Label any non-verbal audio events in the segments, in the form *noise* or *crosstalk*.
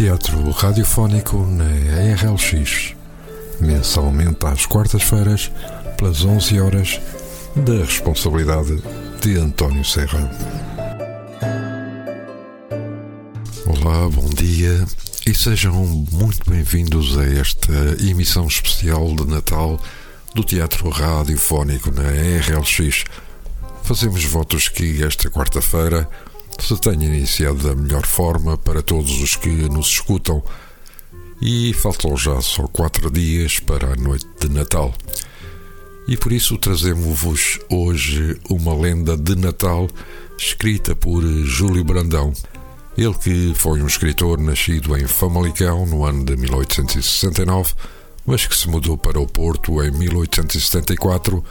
Teatro radiofónico na RLX, mensalmente às quartas-feiras, pelas 11 horas, da responsabilidade de António Serra. Olá, bom dia e sejam muito bem-vindos a esta emissão especial de Natal do Teatro Radiofónico na RLX. Fazemos votos que esta quarta-feira se tenha iniciado da melhor forma para todos os que nos escutam e faltam já só quatro dias para a noite de Natal. E por isso trazemos-vos hoje uma lenda de Natal escrita por Júlio Brandão. Ele que foi um escritor nascido em Famalicão no ano de 1869, mas que se mudou para o Porto em 1874,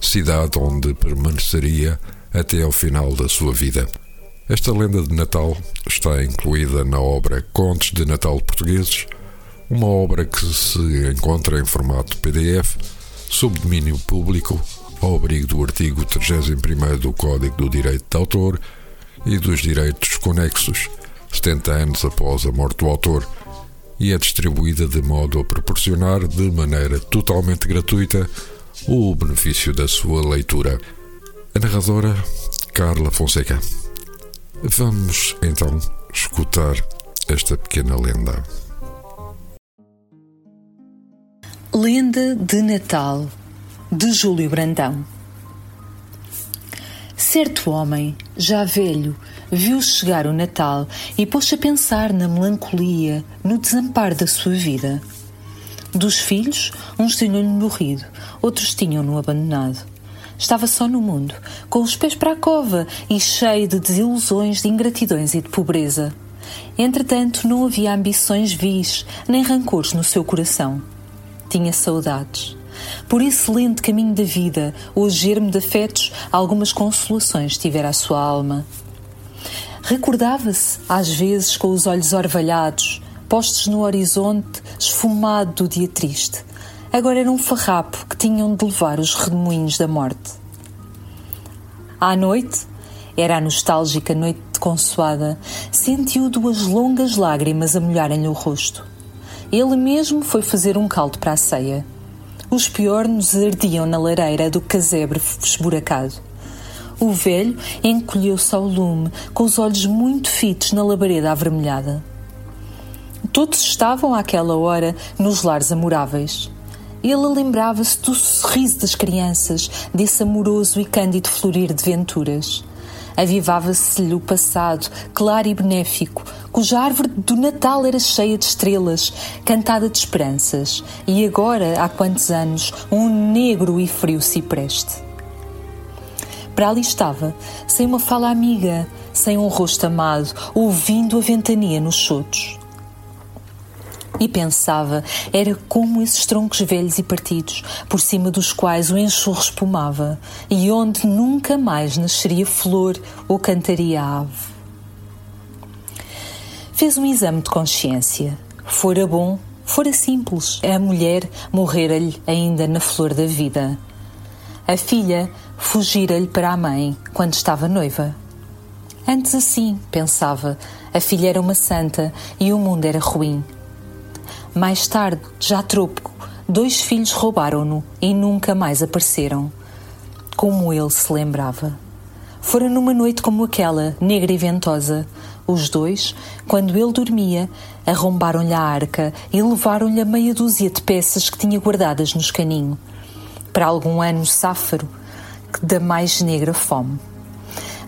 cidade onde permaneceria até ao final da sua vida. Esta lenda de Natal está incluída na obra Contos de Natal Portugueses, uma obra que se encontra em formato PDF, sob domínio público, ao abrigo do artigo 31 do Código do Direito de Autor e dos direitos conexos, 70 anos após a morte do autor, e é distribuída de modo a proporcionar, de maneira totalmente gratuita, o benefício da sua leitura. A narradora, Carla Fonseca. Vamos então escutar esta pequena lenda. Lenda de Natal de Júlio Brandão. Certo homem, já velho, viu chegar o Natal e pôs-se a pensar na melancolia, no desamparo da sua vida. Dos filhos, uns tinham-lhe morrido, outros tinham-no abandonado. Estava só no mundo, com os pés para a cova e cheio de desilusões, de ingratidões e de pobreza. Entretanto, não havia ambições vis, nem rancores no seu coração. Tinha saudades. Por esse lento caminho da vida, o germe de afetos, algumas consolações tivera a sua alma. Recordava-se, às vezes, com os olhos orvalhados, postos no horizonte esfumado do dia triste, agora era um farrapo que tinham de levar os redemoinhos da morte. À noite, era a nostálgica noite consoada, sentiu duas longas lágrimas a molharem-lhe o rosto. Ele mesmo foi fazer um caldo para a ceia. Os piornos ardiam na lareira do casebre esburacado. O velho encolheu-se ao lume, com os olhos muito fitos na labareda avermelhada. Todos estavam àquela hora nos lares amoráveis. Ele lembrava-se do sorriso das crianças, desse amoroso e cândido florir de venturas. Avivava-se-lhe o passado, claro e benéfico, cuja árvore do Natal era cheia de estrelas, cantada de esperanças, e agora, há quantos anos, um negro e frio cipreste. Para ali estava, sem uma fala amiga, sem um rosto amado, ouvindo a ventania nos chotos e pensava era como esses troncos velhos e partidos, por cima dos quais o enxurro espumava, e onde nunca mais nasceria flor ou cantaria ave. Fez um exame de consciência. Fora bom, fora simples, a mulher morrera-lhe ainda na flor da vida. A filha fugira-lhe para a mãe quando estava noiva. Antes assim, pensava, a filha era uma santa e o mundo era ruim mais tarde, já tropo, dois filhos roubaram-no e nunca mais apareceram. Como ele se lembrava. Fora numa noite como aquela, negra e ventosa. Os dois, quando ele dormia, arrombaram-lhe a arca e levaram-lhe a meia dúzia de peças que tinha guardadas no escaninho, para algum ano sáfaro, da mais negra fome.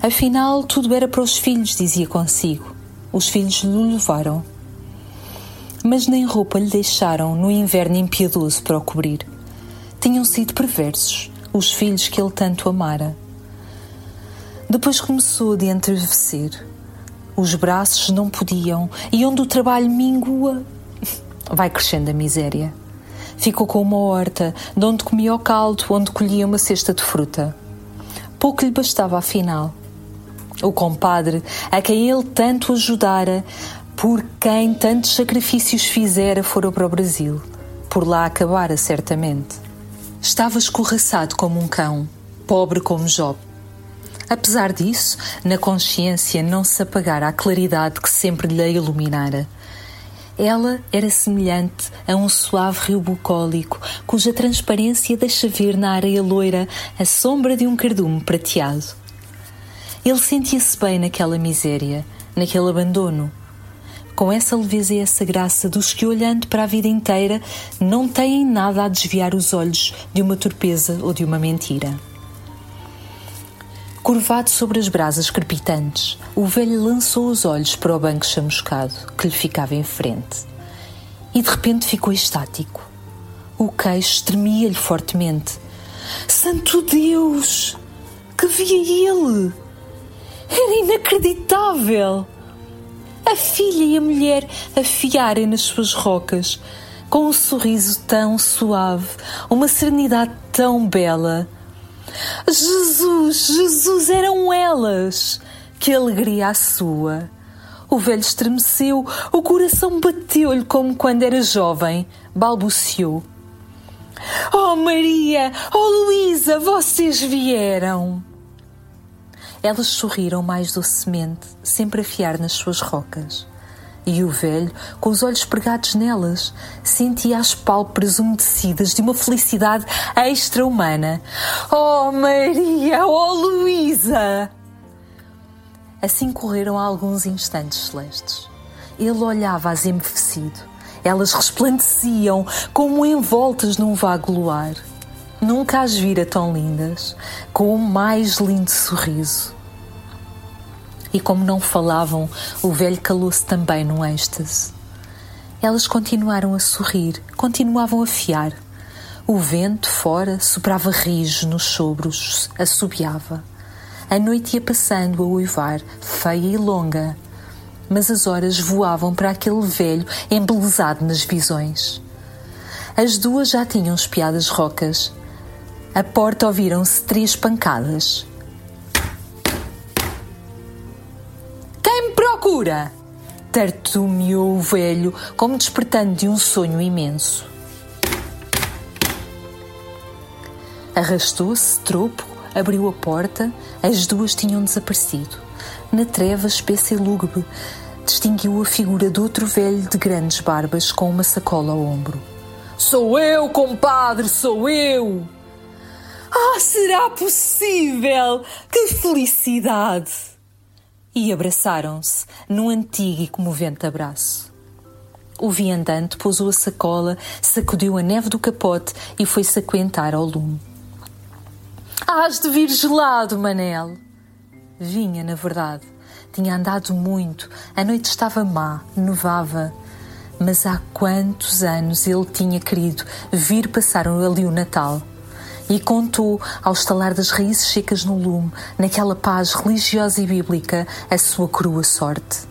Afinal, tudo era para os filhos, dizia consigo. Os filhos lhe levaram mas nem roupa lhe deixaram no inverno impiedoso para o cobrir. Tinham sido perversos os filhos que ele tanto amara. Depois começou de entrevecer. Os braços não podiam, e onde o trabalho mingua, *laughs* vai crescendo a miséria. Ficou com uma horta, de onde comia o caldo, onde colhia uma cesta de fruta. Pouco lhe bastava, afinal. O compadre, a quem ele tanto ajudara, por quem tantos sacrifícios fizera fora para o Brasil. Por lá acabara certamente. Estava escorraçado como um cão, pobre como Job. Apesar disso, na consciência não se apagara a claridade que sempre lhe iluminara. Ela era semelhante a um suave rio bucólico, cuja transparência deixa ver na areia loira a sombra de um cardume prateado. Ele sentia-se bem naquela miséria, naquele abandono, com essa leveza e essa graça dos que, olhando para a vida inteira, não têm nada a desviar os olhos de uma torpeza ou de uma mentira. Curvado sobre as brasas crepitantes, o velho lançou os olhos para o banco chamuscado que lhe ficava em frente. E de repente ficou estático. O queixo tremia-lhe fortemente. Santo Deus! Que via ele! Era inacreditável! A filha e a mulher afiarem nas suas rocas, com um sorriso tão suave, uma serenidade tão bela Jesus, Jesus, eram elas! Que alegria a sua! O velho estremeceu, o coração bateu-lhe como quando era jovem, balbuciou. Oh Maria, oh Luísa, vocês vieram! Elas sorriram mais docemente, sempre a fiar nas suas rocas. E o velho, com os olhos pregados nelas, sentia as pálpebras umedecidas de uma felicidade extra-humana. Oh, Maria! Oh, Luísa! Assim correram alguns instantes celestes. Ele olhava-as embevecido. Elas resplandeciam como envoltas num vago luar. Nunca as vira tão lindas, com o mais lindo sorriso. E como não falavam, o velho calou-se também num êxtase. Elas continuaram a sorrir, continuavam a fiar. O vento fora soprava rijo nos sobros, assobiava. A noite ia passando a uivar, feia e longa, mas as horas voavam para aquele velho embelezado nas visões. As duas já tinham espiado as rocas. A porta ouviram-se três pancadas. procura! Tartumeou o velho, como despertando de um sonho imenso. Arrastou-se, tropo, abriu a porta, as duas tinham desaparecido. Na treva espessa e lúgubre, distinguiu a figura de outro velho de grandes barbas com uma sacola ao ombro. Sou eu, compadre, sou eu! Ah, será possível? Que felicidade! e abraçaram-se num antigo e comovente abraço. O viandante pousou a sacola, sacudiu a neve do capote e foi-se aquentar ao lume. Hás de vir gelado, Manel! Vinha, na verdade. Tinha andado muito, a noite estava má, nevava. Mas há quantos anos ele tinha querido vir passar ali o Natal e contou, ao estalar das raízes secas no lume, naquela paz religiosa e bíblica, a sua crua sorte.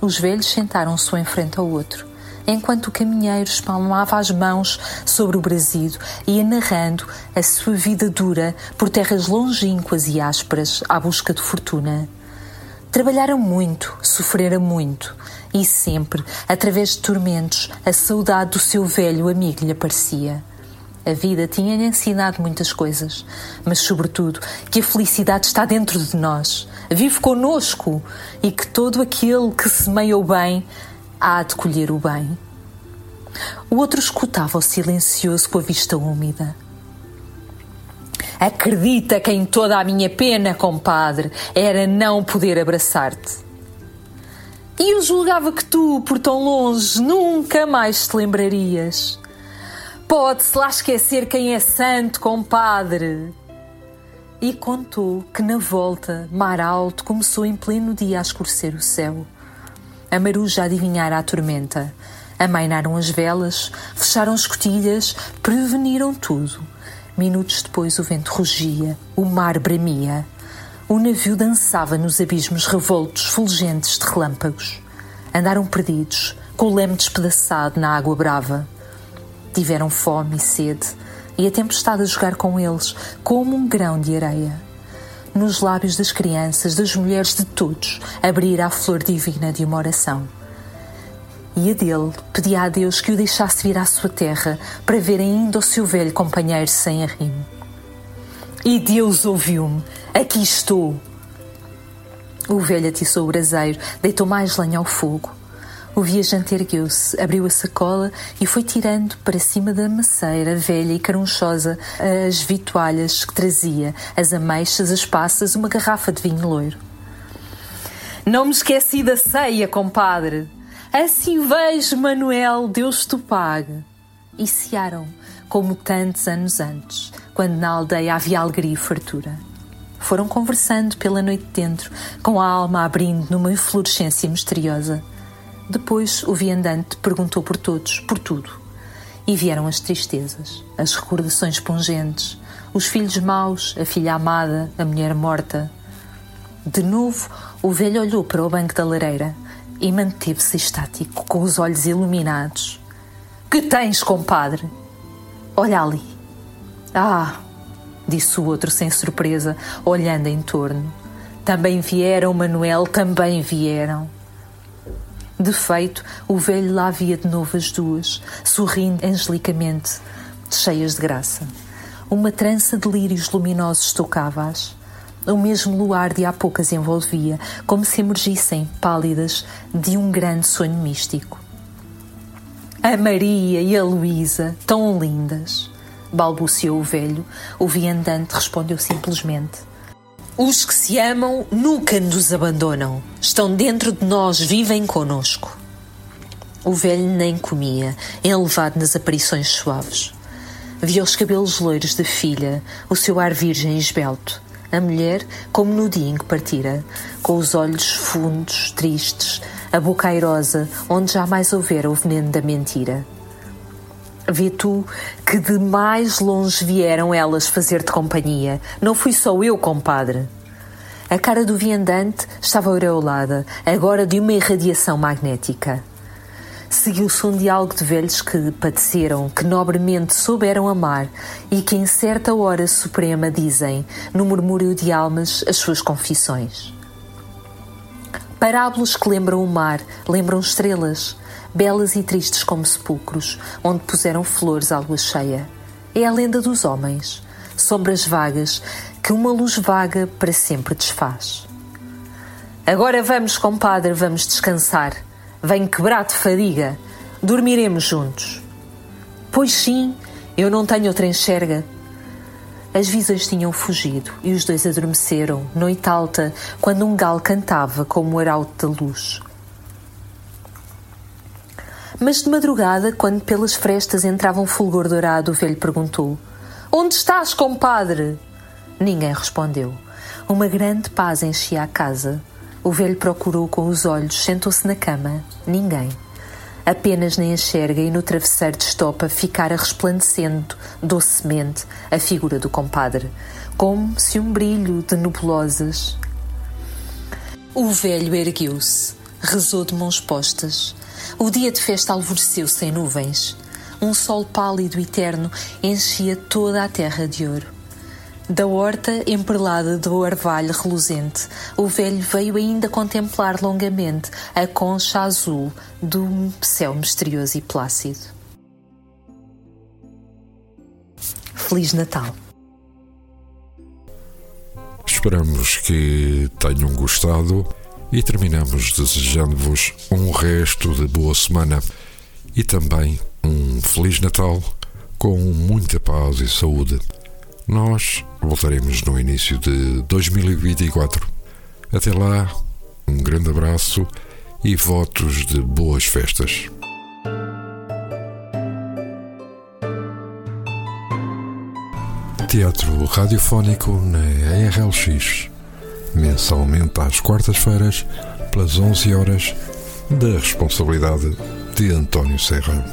Os velhos sentaram-se um em frente ao outro, enquanto o caminheiro espalmava as mãos sobre o brasido, ia narrando a sua vida dura por terras longínquas e ásperas à busca de fortuna. Trabalharam muito, sofreram muito, e sempre, através de tormentos, a saudade do seu velho amigo lhe aparecia. A vida tinha-lhe ensinado muitas coisas, mas, sobretudo, que a felicidade está dentro de nós, vive conosco e que todo aquele que semeia o bem há de colher o bem. O outro escutava-o silencioso com a vista úmida. Acredita que em toda a minha pena, compadre, era não poder abraçar-te. E eu julgava que tu, por tão longe, nunca mais te lembrarias. Pode-se lá esquecer quem é santo, compadre. E contou que na volta, mar alto, começou em pleno dia a escurecer o céu. A maruja adivinhara a tormenta. Amainaram as velas, fecharam escotilhas, preveniram tudo. Minutos depois o vento rugia, o mar bramia. O navio dançava nos abismos revoltos, fulgentes de relâmpagos. Andaram perdidos, com o leme despedaçado na água brava. Tiveram fome e sede, e a tempestade a jogar com eles, como um grão de areia. Nos lábios das crianças, das mulheres, de todos, abrirá a flor divina de uma oração. E a dele pedia a Deus que o deixasse vir à sua terra para ver ainda o seu velho companheiro sem arrimo. E Deus ouviu-me. Aqui estou. O velho atiçou o braseiro, deitou mais lenha ao fogo. O viajante ergueu-se, abriu a sacola e foi tirando para cima da maceira velha e carunchosa as vitualhas que trazia, as ameixas, as passas, uma garrafa de vinho loiro. Não me esqueci da ceia, compadre. Assim vejo, Manuel, Deus te pague. E cearam, como tantos anos antes, quando na aldeia havia alegria e fartura. Foram conversando pela noite dentro, com a alma abrindo numa inflorescência misteriosa. Depois o viandante perguntou por todos, por tudo. E vieram as tristezas, as recordações pungentes, os filhos maus, a filha amada, a mulher morta. De novo, o velho olhou para o banco da lareira e manteve-se estático, com os olhos iluminados. Que tens, compadre? Olha ali. Ah, disse o outro sem surpresa, olhando em torno. Também vieram, Manuel, também vieram. De feito, o velho lá via de novo as duas, sorrindo angelicamente, cheias de graça. Uma trança de lírios luminosos tocava-as. O mesmo luar de há poucas envolvia, como se emergissem, pálidas, de um grande sonho místico. A Maria e a Luísa, tão lindas! balbuciou o velho. O viandante respondeu simplesmente: os que se amam nunca nos abandonam. Estão dentro de nós, vivem conosco. O velho nem comia, enlevado nas aparições suaves. Via os cabelos loiros da filha, o seu ar virgem e esbelto. A mulher, como no dia em que partira, com os olhos fundos, tristes, a boca airosa, onde jamais houvera o veneno da mentira. Vê tu que de mais longe vieram elas fazer-te companhia. Não fui só eu, compadre. A cara do viandante estava aureolada, agora de uma irradiação magnética. Seguiu-se um diálogo de velhos que padeceram, que nobremente souberam amar e que em certa hora suprema dizem, no murmúrio de almas, as suas confissões. Parábolas que lembram o mar, lembram estrelas, belas e tristes como sepulcros, onde puseram flores à lua cheia. É a lenda dos homens, sombras vagas que uma luz vaga para sempre desfaz. Agora vamos, compadre, vamos descansar. Venho quebrar de fadiga. Dormiremos juntos. Pois sim, eu não tenho outra enxerga. As visões tinham fugido e os dois adormeceram, noite alta, quando um galo cantava como o arauto da luz. Mas de madrugada, quando pelas frestas entrava um fulgor dourado, o velho perguntou: Onde estás, compadre? Ninguém respondeu. Uma grande paz enchia a casa. O velho procurou com os olhos, sentou-se na cama. Ninguém. Apenas na enxerga e no travesseiro de estopa ficara resplandecendo docemente a figura do compadre, como se um brilho de nebulosas. O velho ergueu-se, rezou de mãos postas, o dia de festa alvoreceu sem nuvens. Um sol pálido e eterno enchia toda a terra de ouro. Da horta emperlada do orvalho reluzente, o velho veio ainda contemplar longamente a concha azul do céu misterioso e plácido. Feliz Natal! Esperamos que tenham gostado e terminamos desejando-vos um resto de boa semana e também um Feliz Natal com muita paz e saúde. Nós voltaremos no início de 2024. Até lá, um grande abraço e votos de boas festas. Teatro radiofónico na RLX mensalmente às quartas-feiras, pelas 11 horas, da responsabilidade de António Serra.